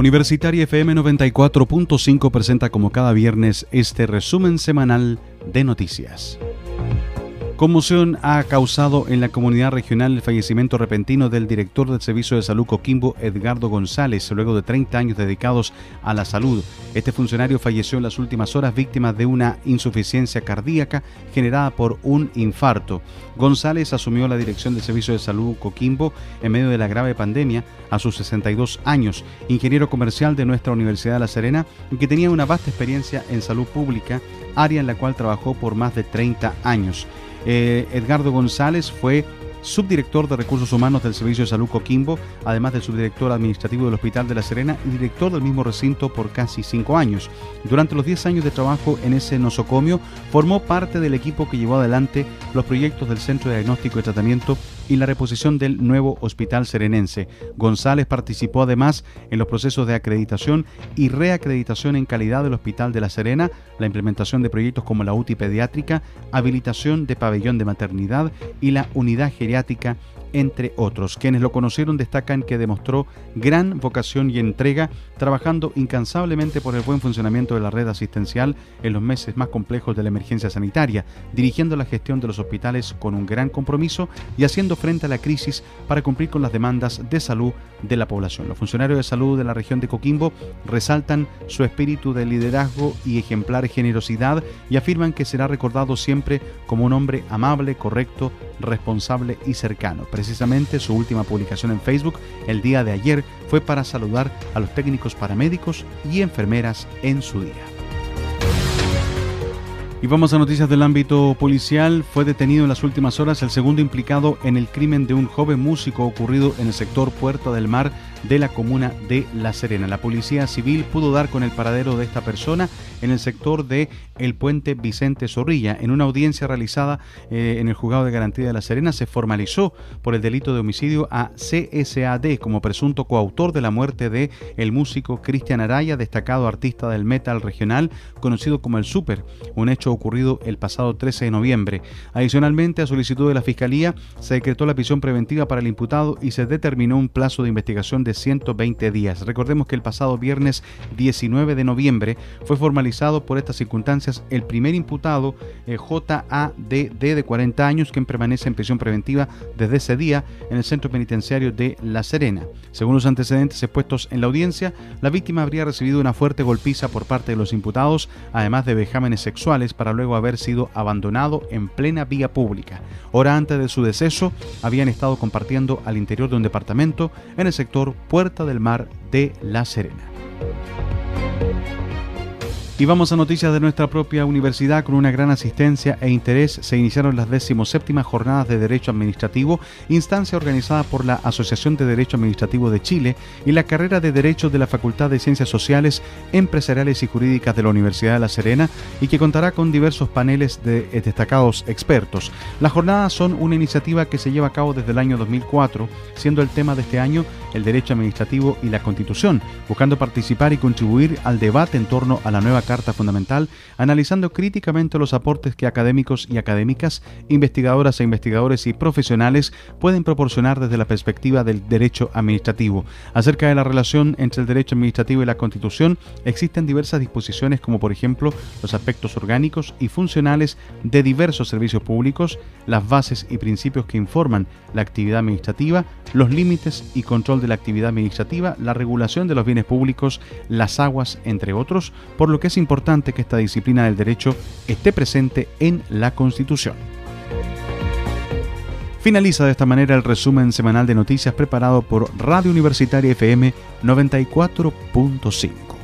Universitaria FM 94.5 presenta como cada viernes este resumen semanal de noticias. Conmoción ha causado en la comunidad regional el fallecimiento repentino del director del Servicio de Salud Coquimbo, Edgardo González, luego de 30 años dedicados a la salud. Este funcionario falleció en las últimas horas víctima de una insuficiencia cardíaca generada por un infarto. González asumió la dirección del Servicio de Salud Coquimbo en medio de la grave pandemia a sus 62 años, ingeniero comercial de nuestra Universidad de La Serena que tenía una vasta experiencia en salud pública, área en la cual trabajó por más de 30 años. Eh, Edgardo González fue subdirector de Recursos Humanos del Servicio de Salud Coquimbo, además de subdirector administrativo del Hospital de La Serena y director del mismo recinto por casi cinco años. Durante los 10 años de trabajo en ese nosocomio, formó parte del equipo que llevó adelante los proyectos del Centro de Diagnóstico y Tratamiento y la reposición del nuevo Hospital Serenense. González participó además en los procesos de acreditación y reacreditación en calidad del Hospital de La Serena, la implementación de proyectos como la UTI pediátrica, habilitación de pabellón de maternidad y la unidad geriátrica entre otros. Quienes lo conocieron destacan que demostró gran vocación y entrega, trabajando incansablemente por el buen funcionamiento de la red asistencial en los meses más complejos de la emergencia sanitaria, dirigiendo la gestión de los hospitales con un gran compromiso y haciendo frente a la crisis para cumplir con las demandas de salud de la población. Los funcionarios de salud de la región de Coquimbo resaltan su espíritu de liderazgo y ejemplar generosidad y afirman que será recordado siempre como un hombre amable, correcto, responsable y cercano. Precisamente su última publicación en Facebook el día de ayer fue para saludar a los técnicos paramédicos y enfermeras en su día. Y vamos a noticias del ámbito policial. Fue detenido en las últimas horas el segundo implicado en el crimen de un joven músico ocurrido en el sector Puerto del Mar de la comuna de La Serena. La policía civil pudo dar con el paradero de esta persona en el sector de el puente Vicente Zorrilla. En una audiencia realizada eh, en el juzgado de garantía de La Serena se formalizó por el delito de homicidio a CSAD como presunto coautor de la muerte de el músico Cristian Araya, destacado artista del metal regional conocido como el Super, un hecho ocurrido el pasado 13 de noviembre. Adicionalmente, a solicitud de la Fiscalía, se decretó la prisión preventiva para el imputado y se determinó un plazo de investigación de 120 días. Recordemos que el pasado viernes 19 de noviembre fue formalizado por estas circunstancias el primer imputado, eh, JADD de 40 años, quien permanece en prisión preventiva desde ese día en el centro penitenciario de La Serena. Según los antecedentes expuestos en la audiencia, la víctima habría recibido una fuerte golpiza por parte de los imputados, además de vejámenes sexuales, para luego haber sido abandonado en plena vía pública. Hora antes de su deceso, habían estado compartiendo al interior de un departamento en el sector Puerta del Mar de La Serena. Y vamos a noticias de nuestra propia universidad. Con una gran asistencia e interés se iniciaron las 17 jornadas de Derecho Administrativo, instancia organizada por la Asociación de Derecho Administrativo de Chile y la carrera de Derecho de la Facultad de Ciencias Sociales, Empresariales y Jurídicas de la Universidad de La Serena y que contará con diversos paneles de eh, destacados expertos. Las jornadas son una iniciativa que se lleva a cabo desde el año 2004, siendo el tema de este año el Derecho Administrativo y la Constitución, buscando participar y contribuir al debate en torno a la nueva Carta Fundamental, analizando críticamente los aportes que académicos y académicas, investigadoras e investigadores y profesionales pueden proporcionar desde la perspectiva del derecho administrativo. Acerca de la relación entre el derecho administrativo y la Constitución, existen diversas disposiciones como por ejemplo los aspectos orgánicos y funcionales de diversos servicios públicos, las bases y principios que informan la actividad administrativa, los límites y control de la actividad administrativa, la regulación de los bienes públicos, las aguas, entre otros, por lo que es importante que esta disciplina del derecho esté presente en la Constitución. Finaliza de esta manera el resumen semanal de noticias preparado por Radio Universitaria FM 94.5.